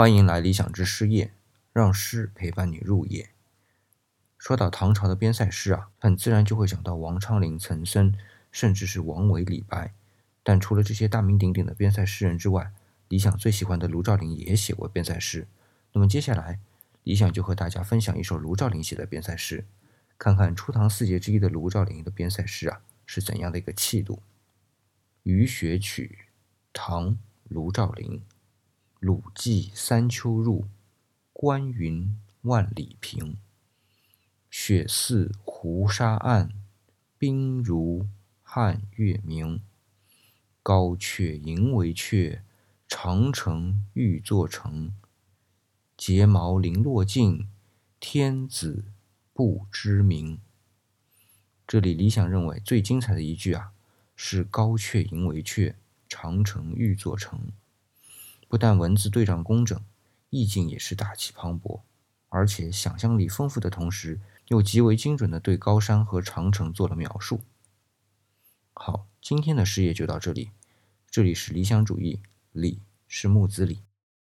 欢迎来理想之诗夜，让诗陪伴你入夜。说到唐朝的边塞诗啊，很自然就会想到王昌龄、岑参，甚至是王维、李白。但除了这些大名鼎鼎的边塞诗人之外，理想最喜欢的卢照邻也写过边塞诗。那么接下来，理想就和大家分享一首卢照邻写的边塞诗，看看初唐四杰之一的卢照邻的边塞诗啊是怎样的一个气度。《雨雪曲》，唐·卢照邻。鲁霁三秋入，关云万里平。雪似胡沙暗，冰如汉月明。高阙营为阙，长城欲作城。睫毛零落尽，天子不知名。这里理想认为最精彩的一句啊，是“高阙营为阙，长城欲作城”。不但文字对仗工整，意境也是大气磅礴，而且想象力丰富的同时，又极为精准的对高山和长城做了描述。好，今天的事业就到这里。这里是理想主义，李是木子李。